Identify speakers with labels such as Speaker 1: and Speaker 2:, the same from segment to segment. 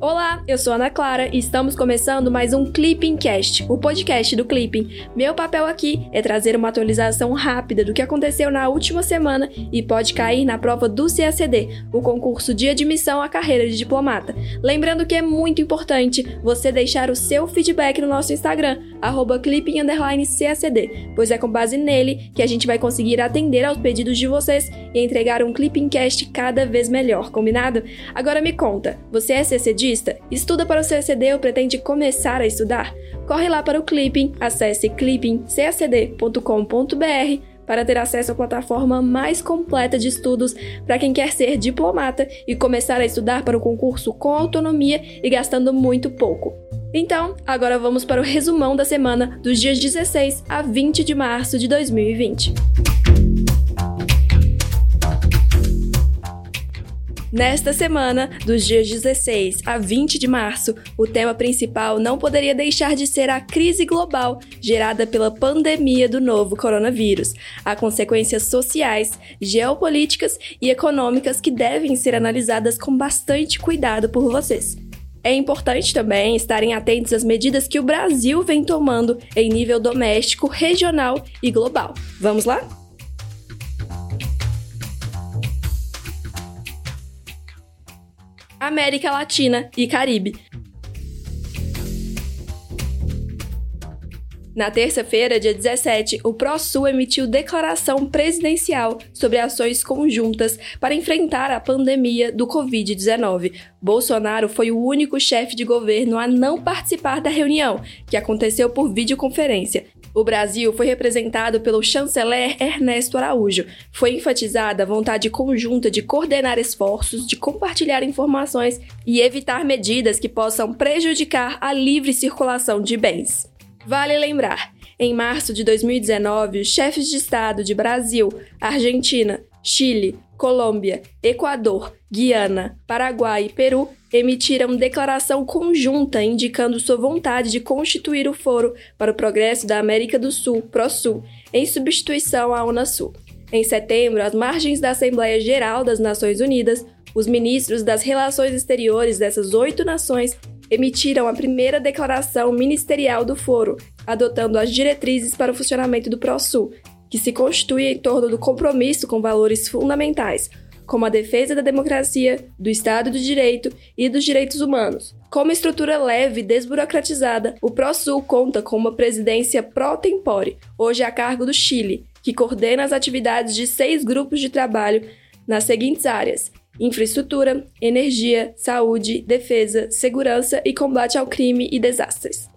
Speaker 1: Olá, eu sou Ana Clara e estamos começando mais um Clipping Cast, o podcast do Clipping. Meu papel aqui é trazer uma atualização rápida do que aconteceu na última semana e pode cair na prova do CACD, o concurso de admissão à carreira de diplomata. Lembrando que é muito importante você deixar o seu feedback no nosso Instagram, clipping_cacd, pois é com base nele que a gente vai conseguir atender aos pedidos de vocês e entregar um Clipping Cast cada vez melhor, combinado? Agora me conta, você é CCD? Estuda para o CACD ou pretende começar a estudar? Corre lá para o Clipping, acesse clippingcacd.com.br para ter acesso à plataforma mais completa de estudos para quem quer ser diplomata e começar a estudar para o concurso com autonomia e gastando muito pouco. Então, agora vamos para o resumão da semana dos dias 16 a 20 de março de 2020. Nesta semana, dos dias 16 a 20 de março, o tema principal não poderia deixar de ser a crise global gerada pela pandemia do novo coronavírus, a consequências sociais, geopolíticas e econômicas que devem ser analisadas com bastante cuidado por vocês. É importante também estarem atentos às medidas que o Brasil vem tomando em nível doméstico, regional e global. Vamos lá? América Latina e Caribe. Na terça-feira, dia 17, o ProSul emitiu declaração presidencial sobre ações conjuntas para enfrentar a pandemia do Covid-19. Bolsonaro foi o único chefe de governo a não participar da reunião, que aconteceu por videoconferência, o Brasil foi representado pelo chanceler Ernesto Araújo. Foi enfatizada a vontade conjunta de coordenar esforços, de compartilhar informações e evitar medidas que possam prejudicar a livre circulação de bens. Vale lembrar, em março de 2019, os chefes de Estado de Brasil, Argentina, Chile, Colômbia, Equador, Guiana, Paraguai e Peru emitiram declaração conjunta indicando sua vontade de constituir o Foro para o Progresso da América do Sul, ProSul, em substituição à Unasul. Em setembro, às margens da Assembleia Geral das Nações Unidas, os ministros das Relações Exteriores dessas oito nações emitiram a primeira declaração ministerial do Foro, adotando as diretrizes para o funcionamento do ProSul, que se constitui em torno do compromisso com valores fundamentais, como a defesa da democracia, do Estado de Direito e dos direitos humanos. Como estrutura leve e desburocratizada, o ProSul conta com uma presidência pro-tempore, hoje a cargo do Chile, que coordena as atividades de seis grupos de trabalho nas seguintes áreas: infraestrutura, energia, saúde, defesa, segurança e combate ao crime e desastres.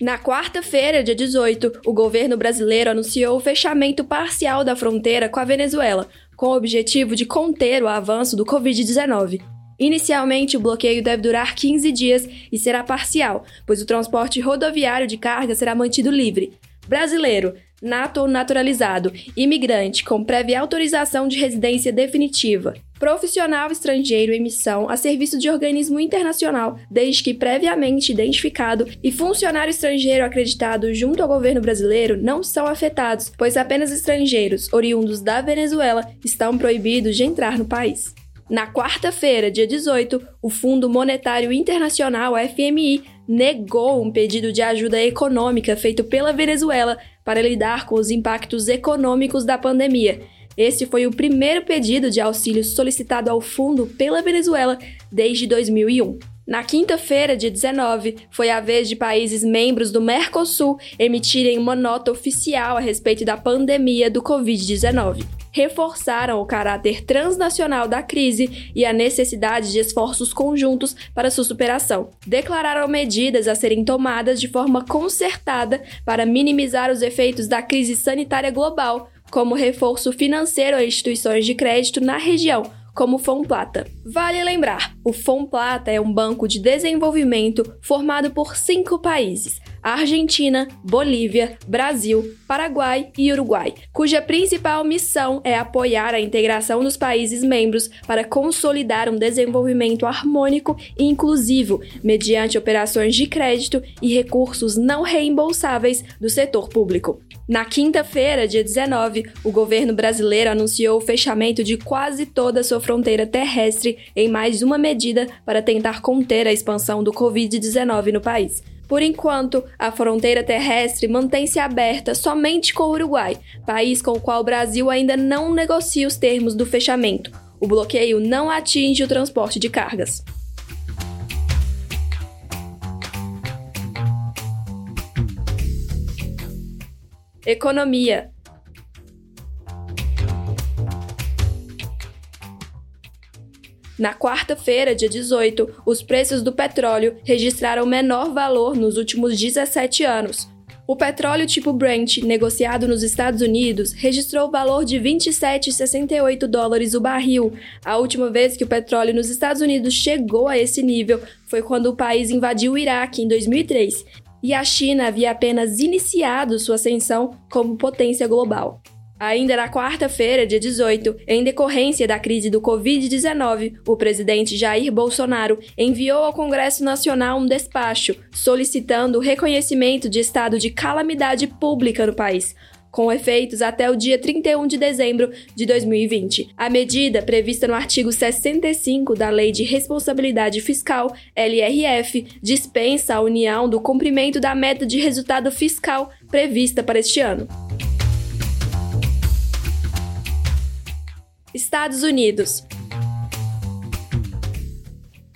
Speaker 1: Na quarta-feira, dia 18, o governo brasileiro anunciou o fechamento parcial da fronteira com a Venezuela, com o objetivo de conter o avanço do Covid-19. Inicialmente, o bloqueio deve durar 15 dias e será parcial, pois o transporte rodoviário de carga será mantido livre. Brasileiro, nato ou naturalizado, imigrante com prévia autorização de residência definitiva, profissional estrangeiro em missão a serviço de organismo internacional, desde que previamente identificado, e funcionário estrangeiro acreditado junto ao governo brasileiro não são afetados, pois apenas estrangeiros oriundos da Venezuela estão proibidos de entrar no país. Na quarta-feira, dia 18, o Fundo Monetário Internacional, FMI, negou um pedido de ajuda econômica feito pela Venezuela para lidar com os impactos econômicos da pandemia esse foi o primeiro pedido de auxílio solicitado ao fundo pela Venezuela desde 2001. Na quinta-feira, dia 19, foi a vez de países membros do Mercosul emitirem uma nota oficial a respeito da pandemia do Covid-19. Reforçaram o caráter transnacional da crise e a necessidade de esforços conjuntos para sua superação. Declararam medidas a serem tomadas de forma concertada para minimizar os efeitos da crise sanitária global, como reforço financeiro a instituições de crédito na região, como o Fomplata. Vale lembrar, o Fomplata é um banco de desenvolvimento formado por cinco países: Argentina, Bolívia, Brasil, Paraguai e Uruguai, cuja principal missão é apoiar a integração dos países membros para consolidar um desenvolvimento harmônico e inclusivo, mediante operações de crédito e recursos não reembolsáveis do setor público. Na quinta-feira, dia 19, o governo brasileiro anunciou o fechamento de quase toda a sua fronteira terrestre em mais uma medida para tentar conter a expansão do Covid-19 no país. Por enquanto, a fronteira terrestre mantém-se aberta somente com o Uruguai, país com o qual o Brasil ainda não negocia os termos do fechamento. O bloqueio não atinge o transporte de cargas. Economia. Na quarta-feira, dia 18, os preços do petróleo registraram menor valor nos últimos 17 anos. O petróleo tipo Brent, negociado nos Estados Unidos, registrou o valor de 27,68 dólares o barril. A última vez que o petróleo nos Estados Unidos chegou a esse nível foi quando o país invadiu o Iraque em 2003, e a China havia apenas iniciado sua ascensão como potência global. Ainda na quarta-feira, dia 18, em decorrência da crise do Covid-19, o presidente Jair Bolsonaro enviou ao Congresso Nacional um despacho solicitando o reconhecimento de estado de calamidade pública no país, com efeitos até o dia 31 de dezembro de 2020. A medida, prevista no artigo 65 da Lei de Responsabilidade Fiscal, LRF, dispensa a União do cumprimento da meta de resultado fiscal prevista para este ano. Estados Unidos.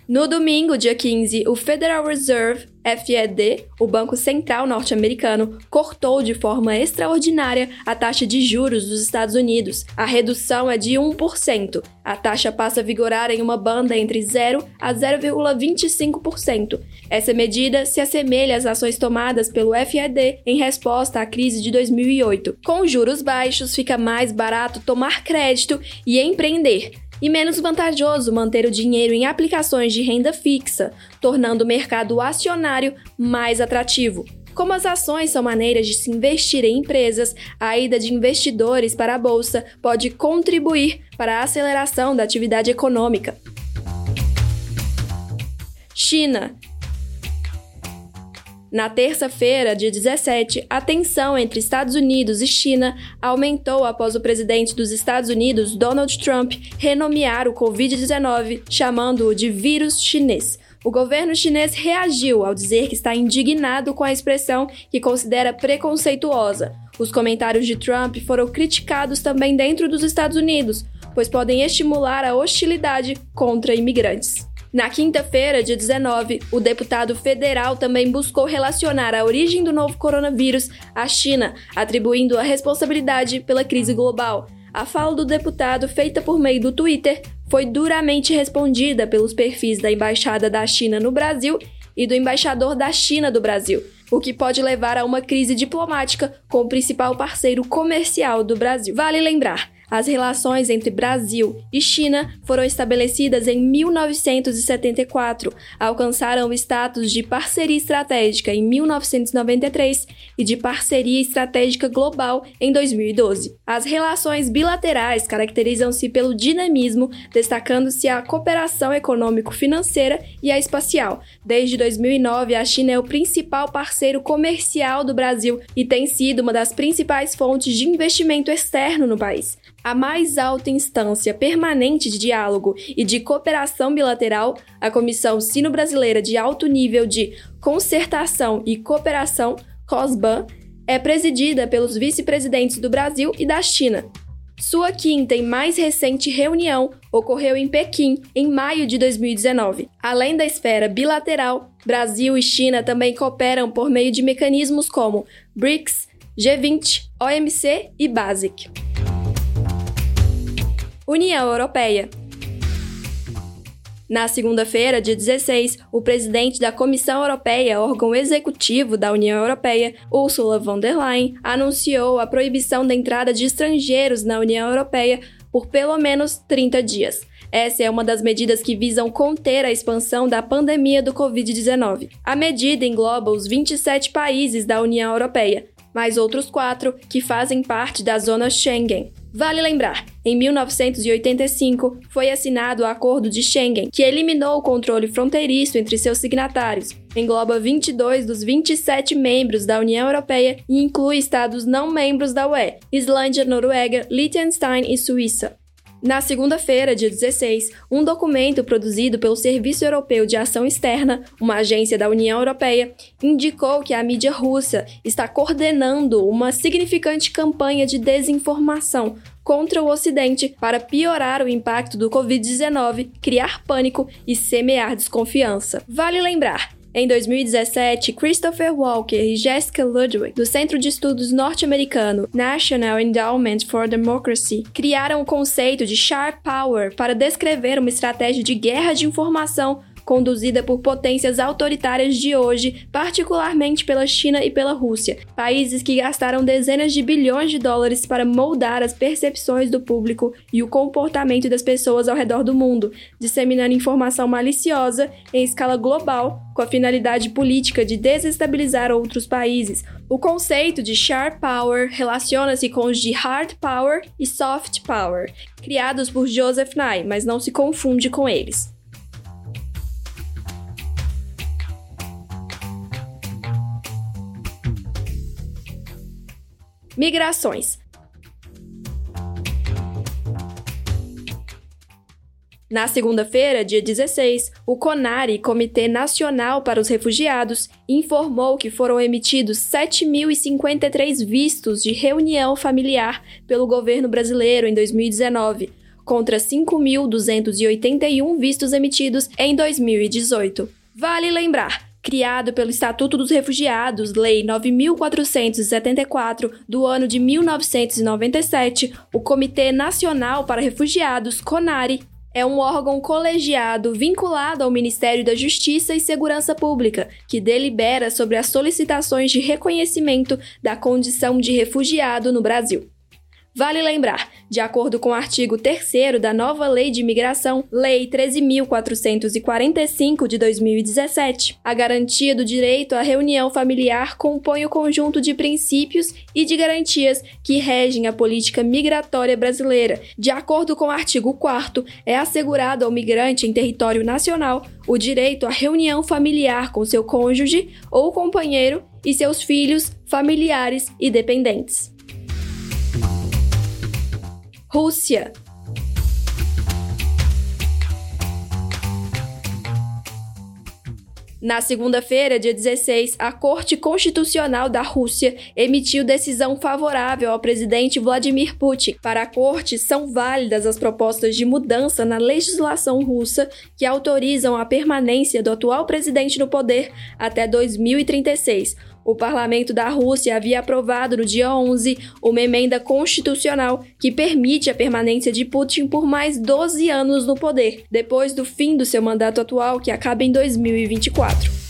Speaker 1: No domingo, dia 15, o Federal Reserve, FED, o Banco Central norte-americano, cortou de forma extraordinária a taxa de juros dos Estados Unidos. A redução é de 1%. A taxa passa a vigorar em uma banda entre 0 a 0,25%. Essa medida se assemelha às ações tomadas pelo FED em resposta à crise de 2008. Com juros baixos, fica mais barato tomar crédito e empreender e menos vantajoso manter o dinheiro em aplicações de renda fixa, tornando o mercado acionário mais atrativo. Como as ações são maneiras de se investir em empresas, a ida de investidores para a bolsa pode contribuir para a aceleração da atividade econômica. China na terça-feira, dia 17, a tensão entre Estados Unidos e China aumentou após o presidente dos Estados Unidos, Donald Trump, renomear o Covid-19, chamando-o de vírus chinês. O governo chinês reagiu ao dizer que está indignado com a expressão que considera preconceituosa. Os comentários de Trump foram criticados também dentro dos Estados Unidos, pois podem estimular a hostilidade contra imigrantes. Na quinta-feira, dia 19, o deputado federal também buscou relacionar a origem do novo coronavírus à China, atribuindo a responsabilidade pela crise global. A fala do deputado, feita por meio do Twitter, foi duramente respondida pelos perfis da Embaixada da China no Brasil e do embaixador da China do Brasil, o que pode levar a uma crise diplomática com o principal parceiro comercial do Brasil. Vale lembrar, as relações entre Brasil e China foram estabelecidas em 1974, alcançaram o status de parceria estratégica em 1993 e de parceria estratégica global em 2012. As relações bilaterais caracterizam-se pelo dinamismo, destacando-se a cooperação econômico-financeira e a espacial. Desde 2009, a China é o principal parceiro comercial do Brasil e tem sido uma das principais fontes de investimento externo no país a mais alta instância permanente de diálogo e de cooperação bilateral, a Comissão Sino-Brasileira de Alto Nível de Concertação e Cooperação, COSBAN, é presidida pelos vice-presidentes do Brasil e da China. Sua quinta e mais recente reunião ocorreu em Pequim, em maio de 2019. Além da esfera bilateral, Brasil e China também cooperam por meio de mecanismos como BRICS, G20, OMC e BASIC. União Europeia. Na segunda-feira, dia 16, o presidente da Comissão Europeia, órgão executivo da União Europeia, Ursula von der Leyen, anunciou a proibição da entrada de estrangeiros na União Europeia por pelo menos 30 dias. Essa é uma das medidas que visam conter a expansão da pandemia do Covid-19. A medida engloba os 27 países da União Europeia, mais outros quatro que fazem parte da zona Schengen. Vale lembrar, em 1985 foi assinado o Acordo de Schengen, que eliminou o controle fronteiriço entre seus signatários. Engloba 22 dos 27 membros da União Europeia e inclui estados não membros da UE: Islândia, Noruega, Liechtenstein e Suíça. Na segunda-feira, dia 16, um documento produzido pelo Serviço Europeu de Ação Externa, uma agência da União Europeia, indicou que a mídia russa está coordenando uma significante campanha de desinformação contra o Ocidente para piorar o impacto do Covid-19, criar pânico e semear desconfiança. Vale lembrar em 2017, Christopher Walker e Jessica Ludwig, do Centro de Estudos Norte-Americano National Endowment for Democracy, criaram o conceito de Sharp Power para descrever uma estratégia de guerra de informação conduzida por potências autoritárias de hoje, particularmente pela China e pela Rússia, países que gastaram dezenas de bilhões de dólares para moldar as percepções do público e o comportamento das pessoas ao redor do mundo, disseminando informação maliciosa em escala global com a finalidade política de desestabilizar outros países. O conceito de sharp power relaciona-se com os de hard power e soft power, criados por Joseph Nye, mas não se confunde com eles. Migrações. Na segunda-feira, dia 16, o CONARE, Comitê Nacional para os Refugiados, informou que foram emitidos 7.053 vistos de reunião familiar pelo governo brasileiro em 2019, contra 5.281 vistos emitidos em 2018. Vale lembrar criado pelo Estatuto dos Refugiados, Lei 9474 do ano de 1997, o Comitê Nacional para Refugiados, CONARE, é um órgão colegiado vinculado ao Ministério da Justiça e Segurança Pública, que delibera sobre as solicitações de reconhecimento da condição de refugiado no Brasil. Vale lembrar, de acordo com o artigo 3 da nova Lei de Imigração, Lei 13.445 de 2017, a garantia do direito à reunião familiar compõe o conjunto de princípios e de garantias que regem a política migratória brasileira. De acordo com o artigo 4, é assegurado ao migrante em território nacional o direito à reunião familiar com seu cônjuge ou companheiro e seus filhos, familiares e dependentes. Rússia. Na segunda-feira, dia 16, a Corte Constitucional da Rússia emitiu decisão favorável ao presidente Vladimir Putin. Para a Corte, são válidas as propostas de mudança na legislação russa que autorizam a permanência do atual presidente no poder até 2036 o parlamento da Rússia havia aprovado no dia 11 uma emenda constitucional que permite a permanência de Putin por mais 12 anos no poder, depois do fim do seu mandato atual, que acaba em 2024.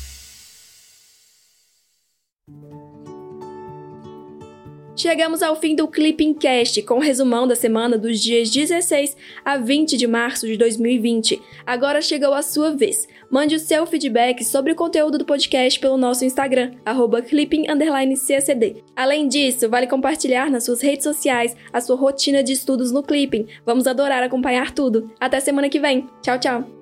Speaker 1: Chegamos ao fim do Clipping Cast, com o resumão da semana dos dias 16 a 20 de março de 2020. Agora chegou a sua vez. Mande o seu feedback sobre o conteúdo do podcast pelo nosso Instagram, clipping__cacd. Além disso, vale compartilhar nas suas redes sociais a sua rotina de estudos no Clipping. Vamos adorar acompanhar tudo. Até semana que vem. Tchau, tchau!